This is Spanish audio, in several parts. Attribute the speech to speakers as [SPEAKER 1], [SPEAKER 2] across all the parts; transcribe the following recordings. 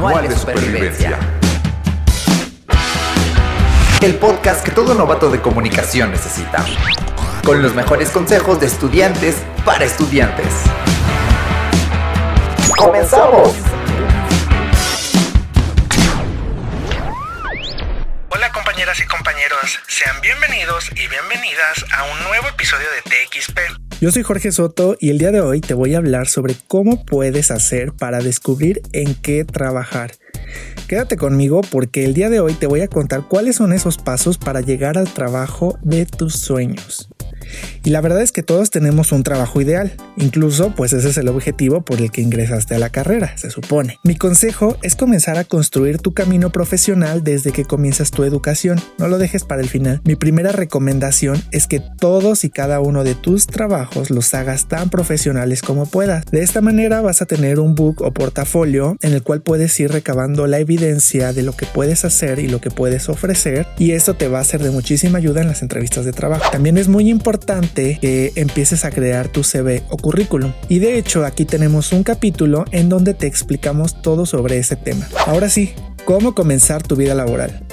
[SPEAKER 1] Manual de Supervivencia. El podcast que todo novato de comunicación necesita. Con los mejores consejos de estudiantes para estudiantes. ¡Comenzamos!
[SPEAKER 2] Hola compañeras y compañeros, sean bienvenidos y bienvenidas a un nuevo episodio de TXP
[SPEAKER 3] yo soy Jorge Soto y el día de hoy te voy a hablar sobre cómo puedes hacer para descubrir en qué trabajar. Quédate conmigo porque el día de hoy te voy a contar cuáles son esos pasos para llegar al trabajo de tus sueños. Y la verdad es que todos tenemos un trabajo ideal, incluso pues ese es el objetivo por el que ingresaste a la carrera, se supone. Mi consejo es comenzar a construir tu camino profesional desde que comienzas tu educación, no lo dejes para el final. Mi primera recomendación es que todos y cada uno de tus trabajos los hagas tan profesionales como puedas. De esta manera vas a tener un book o portafolio en el cual puedes ir recabando la evidencia de lo que puedes hacer y lo que puedes ofrecer y esto te va a ser de muchísima ayuda en las entrevistas de trabajo. También es muy importante que empieces a crear tu CV o currículum. Y de hecho aquí tenemos un capítulo en donde te explicamos todo sobre ese tema. Ahora sí, ¿cómo comenzar tu vida laboral?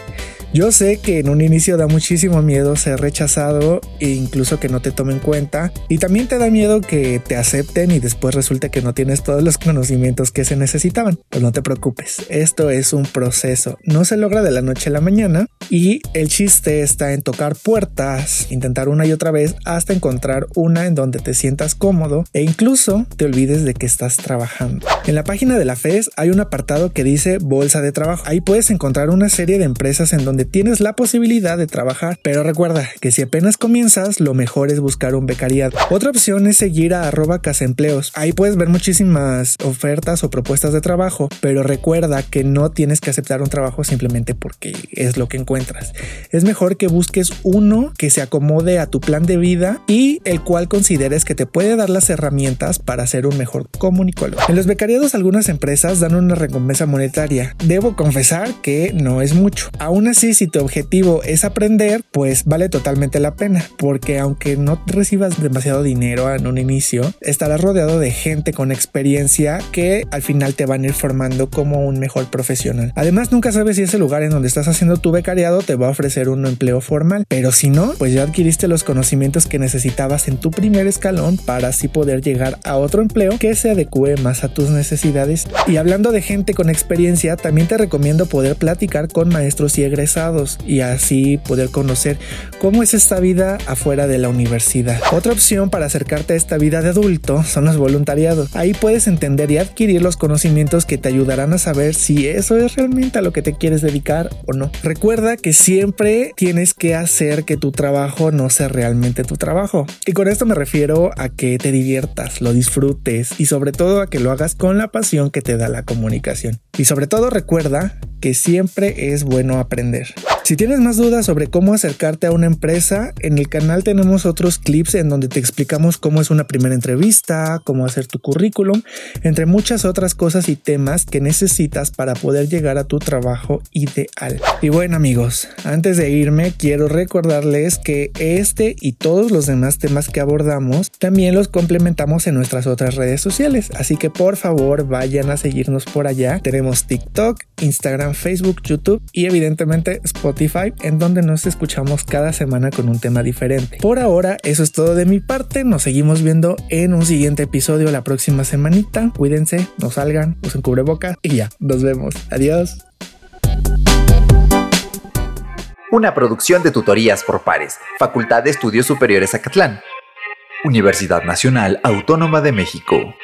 [SPEAKER 3] Yo sé que en un inicio da muchísimo miedo ser rechazado e incluso que no te tomen cuenta y también te da miedo que te acepten y después resulte que no tienes todos los conocimientos que se necesitaban. Pues no te preocupes, esto es un proceso, no se logra de la noche a la mañana y el chiste está en tocar puertas, intentar una y otra vez hasta encontrar una en donde te sientas cómodo e incluso te olvides de que estás trabajando. En la página de la FES hay un apartado que dice bolsa de trabajo. Ahí puedes encontrar una serie de empresas en donde tienes la posibilidad de trabajar. Pero recuerda que si apenas comienzas, lo mejor es buscar un becariado. Otra opción es seguir a arroba empleos. Ahí puedes ver muchísimas ofertas o propuestas de trabajo, pero recuerda que no tienes que aceptar un trabajo simplemente porque es lo que encuentras. Es mejor que busques uno que se acomode a tu plan de vida y el cual consideres que te puede dar las herramientas para ser un mejor comunicólogo. En los becariados algunas empresas dan una recompensa monetaria. Debo confesar que no es mucho. Aún así si tu objetivo es aprender, pues vale totalmente la pena, porque aunque no recibas demasiado dinero en un inicio, estarás rodeado de gente con experiencia que al final te van a ir formando como un mejor profesional. Además, nunca sabes si ese lugar en donde estás haciendo tu becariado te va a ofrecer un empleo formal, pero si no, pues ya adquiriste los conocimientos que necesitabas en tu primer escalón para así poder llegar a otro empleo que se adecue más a tus necesidades. Y hablando de gente con experiencia, también te recomiendo poder platicar con maestros y egresados y así poder conocer cómo es esta vida afuera de la universidad. Otra opción para acercarte a esta vida de adulto son los voluntariados. Ahí puedes entender y adquirir los conocimientos que te ayudarán a saber si eso es realmente a lo que te quieres dedicar o no. Recuerda que siempre tienes que hacer que tu trabajo no sea realmente tu trabajo. Y con esto me refiero a que te diviertas, lo disfrutes y sobre todo a que lo hagas con la pasión que te da la comunicación. Y sobre todo recuerda que siempre es bueno aprender. Si tienes más dudas sobre cómo acercarte a una empresa, en el canal tenemos otros clips en donde te explicamos cómo es una primera entrevista, cómo hacer tu currículum, entre muchas otras cosas y temas que necesitas para poder llegar a tu trabajo ideal. Y bueno amigos, antes de irme quiero recordarles que este y todos los demás temas que abordamos también los complementamos en nuestras otras redes sociales, así que por favor vayan a seguirnos por allá. Tenemos TikTok, Instagram, Facebook, YouTube y evidentemente Spotify en donde nos escuchamos cada semana con un tema diferente. Por ahora, eso es todo de mi parte. Nos seguimos viendo en un siguiente episodio la próxima semanita. Cuídense, no salgan, usen cubreboca y ya, nos vemos. Adiós.
[SPEAKER 1] Una producción de tutorías por pares, Facultad de Estudios Superiores Acatlán. Universidad Nacional Autónoma de México.